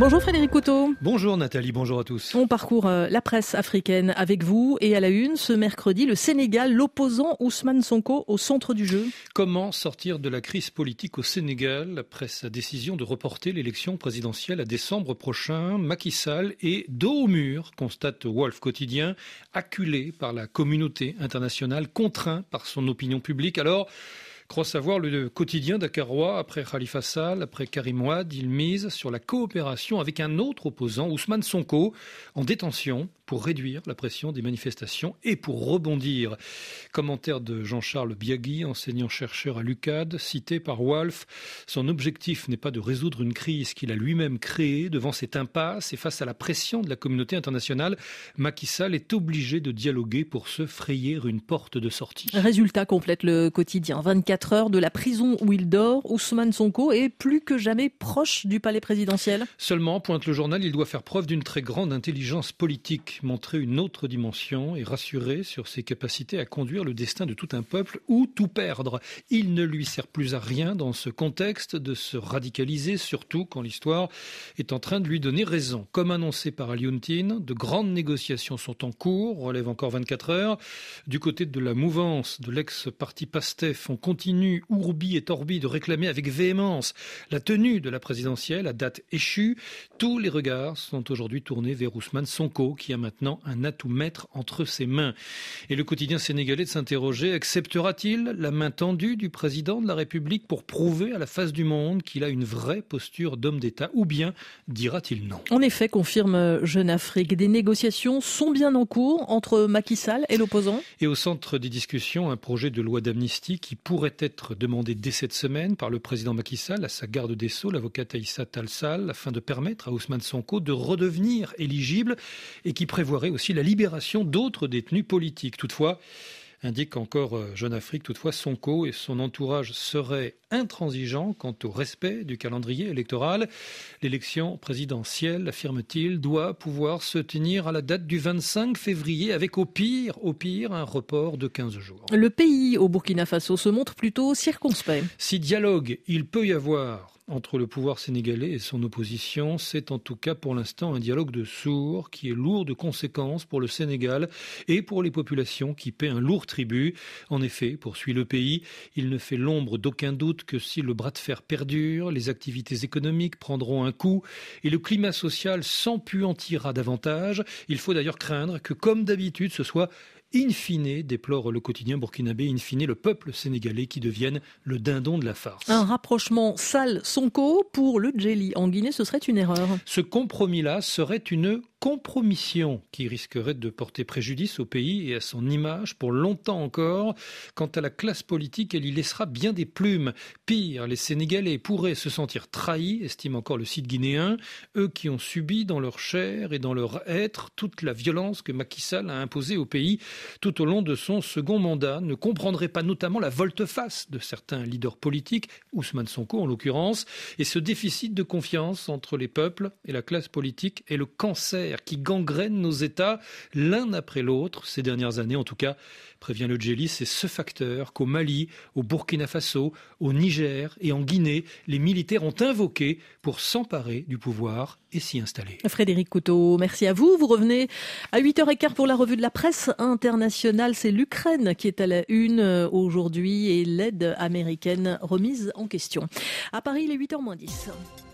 Bonjour Frédéric Couteau. Bonjour Nathalie, bonjour à tous. On parcourt euh, la presse africaine avec vous et à la une ce mercredi, le Sénégal, l'opposant Ousmane Sonko au centre du jeu. Comment sortir de la crise politique au Sénégal après sa décision de reporter l'élection présidentielle à décembre prochain? Macky Sall est dos au mur, constate Wolf Quotidien, acculé par la communauté internationale, contraint par son opinion publique. Alors, croit savoir le quotidien dakarois après Khalifa Sall, après Karim Ouad, il mise sur la coopération avec un autre opposant, Ousmane Sonko, en détention pour réduire la pression des manifestations et pour rebondir. Commentaire de Jean-Charles Biagui, enseignant-chercheur à l'UCAD, cité par Wolf. Son objectif n'est pas de résoudre une crise qu'il a lui-même créée devant cette impasse et face à la pression de la communauté internationale. Macky Sall est obligé de dialoguer pour se frayer une porte de sortie. Résultat complète le quotidien. 24 heures de la prison où il dort, Ousmane Sonko est plus que jamais proche du palais présidentiel. Seulement, pointe le journal, il doit faire preuve d'une très grande intelligence politique montrer une autre dimension et rassurer sur ses capacités à conduire le destin de tout un peuple ou tout perdre. Il ne lui sert plus à rien dans ce contexte de se radicaliser, surtout quand l'histoire est en train de lui donner raison. Comme annoncé par Aliontine, de grandes négociations sont en cours, relève encore 24 heures. Du côté de la mouvance de l'ex-parti PASTEF, on continue, ourbi et torbi, de réclamer avec véhémence la tenue de la présidentielle à date échue. Tous les regards sont aujourd'hui tournés vers Ousmane Sonko, qui a maintenant un atout maître entre ses mains. Et le quotidien sénégalais de s'interroger, acceptera-t-il la main tendue du président de la République pour prouver à la face du monde qu'il a une vraie posture d'homme d'État ou bien dira-t-il non? En effet, confirme Jeune Afrique, des négociations sont bien en cours entre Macky Sall et l'opposant. Et au centre des discussions, un projet de loi d'amnistie qui pourrait être demandé dès cette semaine par le président Macky Sall à sa garde des Sceaux, l'avocate Aïssa Talsal, afin de permettre à Ousmane Sonko de redevenir éligible et qui prévoirait aussi la libération d'autres détenus politiques. Toutefois, indique encore euh, Jeune Afrique, toutefois Sonko et son entourage seraient intransigeants quant au respect du calendrier électoral. L'élection présidentielle, affirme-t-il, doit pouvoir se tenir à la date du 25 février avec au pire, au pire, un report de 15 jours. Le pays au Burkina Faso se montre plutôt circonspect. Si dialogue il peut y avoir entre le pouvoir sénégalais et son opposition. C'est en tout cas pour l'instant un dialogue de sourds qui est lourd de conséquences pour le Sénégal et pour les populations qui paient un lourd tribut. En effet, poursuit le pays, il ne fait l'ombre d'aucun doute que si le bras de fer perdure, les activités économiques prendront un coup et le climat social s'empuantira davantage. Il faut d'ailleurs craindre que, comme d'habitude, ce soit in fine, déplore le quotidien burkinabé, in fine, le peuple sénégalais qui devienne le dindon de la farce. Un rapprochement sale-sonko pour le Djeli en Guinée, ce serait une erreur. Ce compromis-là serait une compromission qui risquerait de porter préjudice au pays et à son image pour longtemps encore. Quant à la classe politique, elle y laissera bien des plumes. Pire, les Sénégalais pourraient se sentir trahis, estime encore le site guinéen, eux qui ont subi dans leur chair et dans leur être toute la violence que Macky Sall a imposée au pays tout au long de son second mandat, ne comprendraient pas notamment la volte-face de certains leaders politiques, Ousmane Sonko en l'occurrence, et ce déficit de confiance entre les peuples et la classe politique est le cancer qui gangrène nos États l'un après l'autre ces dernières années. En tout cas, prévient le Djeli, c'est ce facteur qu'au Mali, au Burkina Faso, au Niger et en Guinée, les militaires ont invoqué pour s'emparer du pouvoir et s'y installer. Frédéric Couteau, merci à vous. Vous revenez à 8h15 pour la revue de la presse C'est l'Ukraine qui est à la une euh, aujourd'hui et l'aide américaine remise en question. À Paris, il est 8h10.